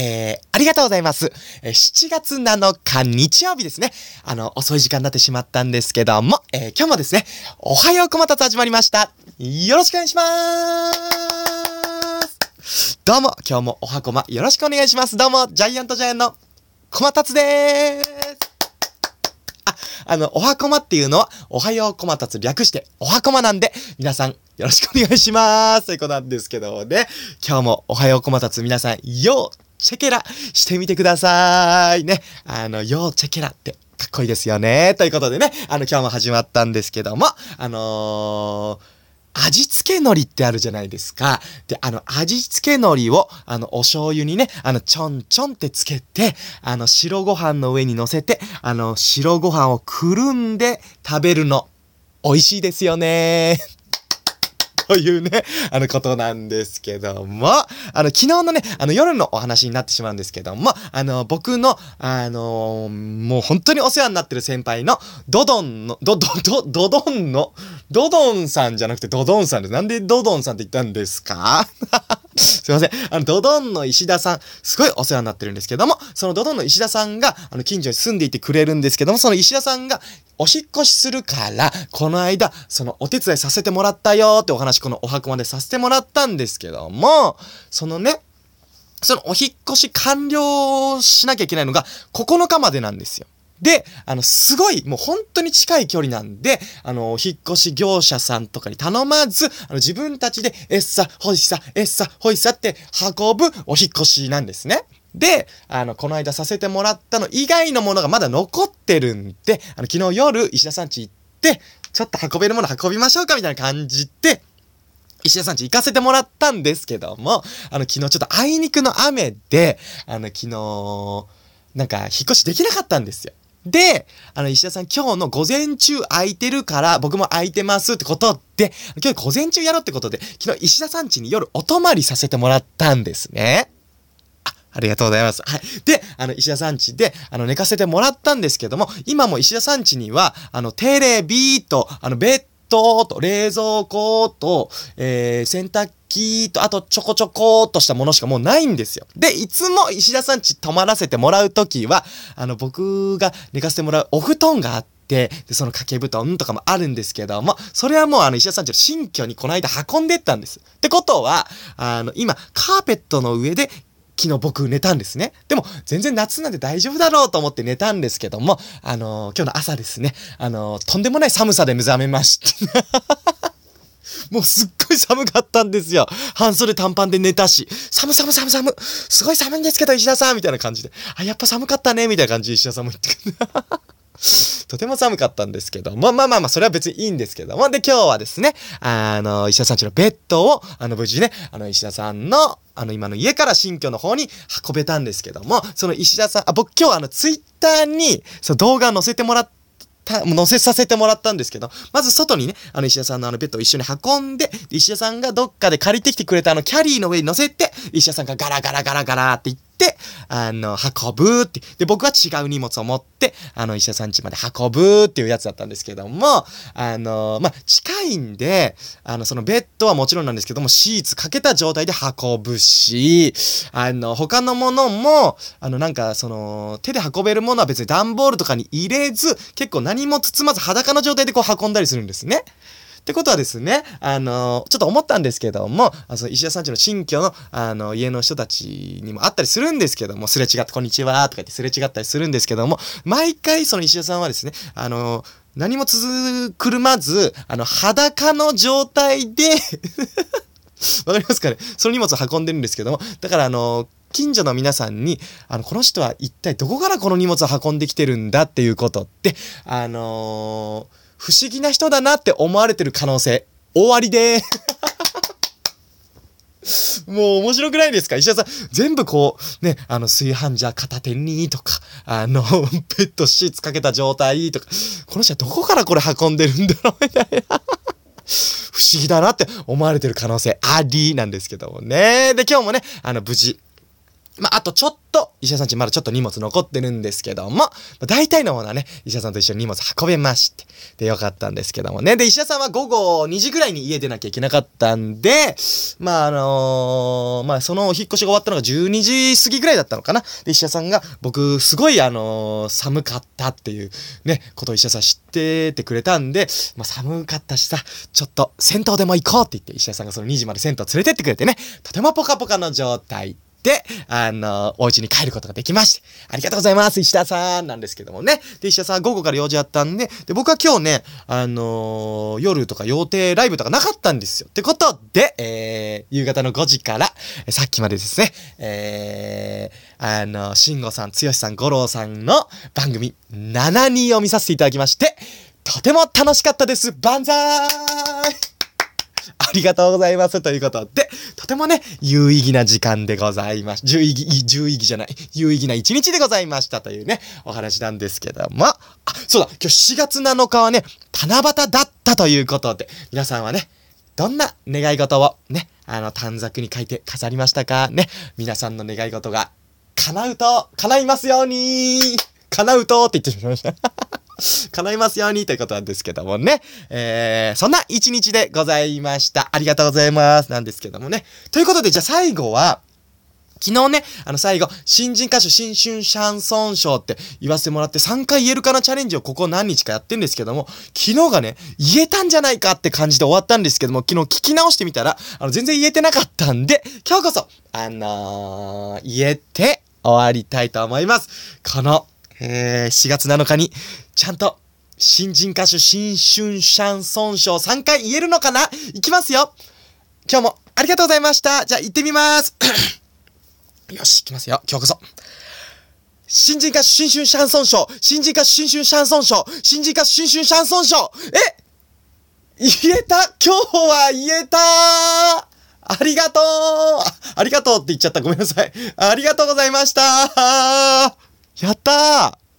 えー、ありがとうございます。えー、7月7日日曜日ですね。あの、遅い時間になってしまったんですけども、えー、今日もですね、おはようこまたつ始まりました。よろしくお願いしますどうも、今日もおはこまよろしくお願いします。どうも、ジャイアントジャイアンのこまたつでーす。あ、あの、おはこまっていうのは、おはようこまたつ略して、おはこまなんで、皆さん、よろしくお願いします。ということなんですけどね、今日もおはようこまたつ皆さん、ようチェケラしてみてください。ね。あの、よーチェケラってかっこいいですよね。ということでね、あの、今日も始まったんですけども、あのー味付け海苔ってあるじゃないですか。で、あの、味付け海苔を、あの、お醤油にね、あの、ちょんちょんってつけて、あの、白ご飯の上に乗せて、あの、白ご飯をくるんで食べるの。美味しいですよね。というね、あのことなんですけども、あの、昨日のね、あの夜のお話になってしまうんですけども、あの、僕の、あのもう本当にお世話になってる先輩の、ドドンの、ドド、ド、ドドンの、ドドンさんじゃなくてドドンさんです。なんでドドンさんって言ったんですか？すいません。あの、ドドンの石田さん、すごいお世話になってるんですけども、そのドドンの石田さんが、あの、近所に住んでいてくれるんですけども、その石田さんが、お引っ越しするから、この間、そのお手伝いさせてもらったよってお話、このお箱までさせてもらったんですけども、そのね、そのお引っ越し完了しなきゃいけないのが9日までなんですよ。で、あの、すごい、もう本当に近い距離なんで、あの、引っ越し業者さんとかに頼まず、あの、自分たちで、エッサ、ホイッサ、エッサ、ホイサって運ぶお引っ越しなんですね。で、あの、この間させてもらったの以外のものがまだ残ってるんで、あの、昨日夜、石田さん家行って、ちょっと運べるもの運びましょうかみたいな感じで、石田さん家行かせてもらったんですけども、あの、昨日ちょっとあいにくの雨で、あの、昨日、なんか、引っ越しできなかったんですよ。で、あの、石田さん今日の午前中空いてるから、僕も空いてますってことで、今日午前中やろうってことで、昨日石田さん家に夜お泊まりさせてもらったんですね。あ、ありがとうございます。はい。で、あの、石田さん家で、あの、寝かせてもらったんですけども、今も石田さん家には、あの、テレビと、あの、ベッドと、冷蔵庫と、えー、洗濯機と、あとちょこちょこっとしたものしかもうないんですよ。で、いつも石田さん家泊まらせてもらうときは、あの、僕が寝かせてもらうお布団があって、で、その掛け布団とかもあるんですけども、それはもうあの石田さんちの新居にこの間運んでったんです。ってことは、あの、今、カーペットの上で昨日僕寝たんですね。でも、全然夏なんで大丈夫だろうと思って寝たんですけども、あのー、今日の朝ですね、あのー、とんでもない寒さで目覚めまして。もうすっごい寒かったんですよ。半袖短パンで寝たし、寒寒寒寒すごい寒いんですけど、石田さんみたいな感じで。あ、やっぱ寒かったねみたいな感じで石田さんも言ってくる。とても寒かったんですけども、まあまあまあ、それは別にいいんですけども、で、今日はですね、あの、石田さんちのベッドを、あの、無事ね、あの、石田さんの、あの、今の家から新居の方に運べたんですけども、その石田さん、あ、僕今日あの、ツイッターに、その動画載せてもらって、載せさせてもらったんですけど、まず外にね、あの石田さんのあのベッドを一緒に運んで、石田さんがどっかで借りてきてくれたあのキャリーの上に乗せて、石田さんがガラガラガラガラって言って、あの、運ぶって。で、僕は違う荷物を持って、あの、医者さん家まで運ぶっていうやつだったんですけども、あの、まあ、近いんで、あの、そのベッドはもちろんなんですけども、シーツかけた状態で運ぶし、あの、他のものも、あの、なんか、その、手で運べるものは別に段ボールとかに入れず、結構何も包まず裸の状態でこう運んだりするんですね。ってことはですね、あの、ちょっと思ったんですけども、あの石田さんちの新居の、あの、家の人たちにもあったりするんですけども、すれ違って、こんにちは、とか言ってすれ違ったりするんですけども、毎回その石田さんはですね、あの、何も続くるまず、あの、裸の状態で わかりますかね？その荷物を運んでるんですけども、だからあの、近所の皆さんに、あの、この人は一体どこからこの荷物を運んできてるんだっていうことって、あのー不思議な人だなって思われてる可能性、終わりでー もう面白くないですか？石田さん、全部こう、ね、あの、炊飯ジャー片手にとか、あの、ペットシーツかけた状態とか、この人はどこからこれ運んでるんだろうみたいな。不思議だなって思われてる可能性ありなんですけどもね。で、今日もね、あの、無事、まあ、あとちょっと、石田さんちまだちょっと荷物残ってるんですけども、まあ、大体のものはね、石田さんと一緒に荷物運べまして、で、よかったんですけどもね。で、石田さんは午後2時ぐらいに家出なきゃいけなかったんで、まあ、あのー、まあ、その引っ越しが終わったのが12時過ぎぐらいだったのかな。で、石田さんが、僕、すごい、あのー、寒かったっていうね、ことを石田さん知っててくれたんで、まあ、寒かったしさ、ちょっと銭湯でも行こうって言って、石田さんがその2時まで銭湯連れてってくれてね、とてもポカポカの状態、あの、お家に帰ることができまして、ありがとうございます、石田さんなんですけどもね。で、石田さん午後から用事あったんで、で、僕は今日ね、あのー、夜とか予定ライブとかなかったんですよ。ってことで、えー、夕方の5時から、さっきまでですね、えー、あの、慎吾さん、剛さん、五郎さんの番組、7人を見させていただきまして、とても楽しかったです。万歳ありがとうございます。ということで、とてもね、有意義な時間でございまし、有意義、有意義じゃない、有意義な一日でございましたというね、お話なんですけども、あ、そうだ、今日4月7日はね、七夕だったということで、皆さんはね、どんな願い事をね、あの、短冊に書いて飾りましたかね、皆さんの願い事が叶うと、叶いますように。叶うとって言ってしまいました。叶いますようにということなんですけどもね。えー、そんな一日でございました。ありがとうございます。なんですけどもね。ということで、じゃあ最後は、昨日ね、あの最後、新人歌手新春シャンソン賞って言わせてもらって3回言えるかなチャレンジをここ何日かやってんですけども、昨日がね、言えたんじゃないかって感じで終わったんですけども、昨日聞き直してみたら、あの全然言えてなかったんで、今日こそ、あのー、言えて終わりたいと思います。この、えー、4月7日に、ちゃんと、新人歌手新春シャンソン賞3回言えるのかな？いきますよ。今日もありがとうございました。じゃあ行ってみます。よし、行きますよ。今日こそ。新人歌手新春シャンソン賞。新人歌手新春シャンソン賞。新人歌手新春シャンソン賞。え？言えた？今日は言えた？ありがとう。ありがとうって言っちゃった。ごめんなさい。ありがとうございました。やったー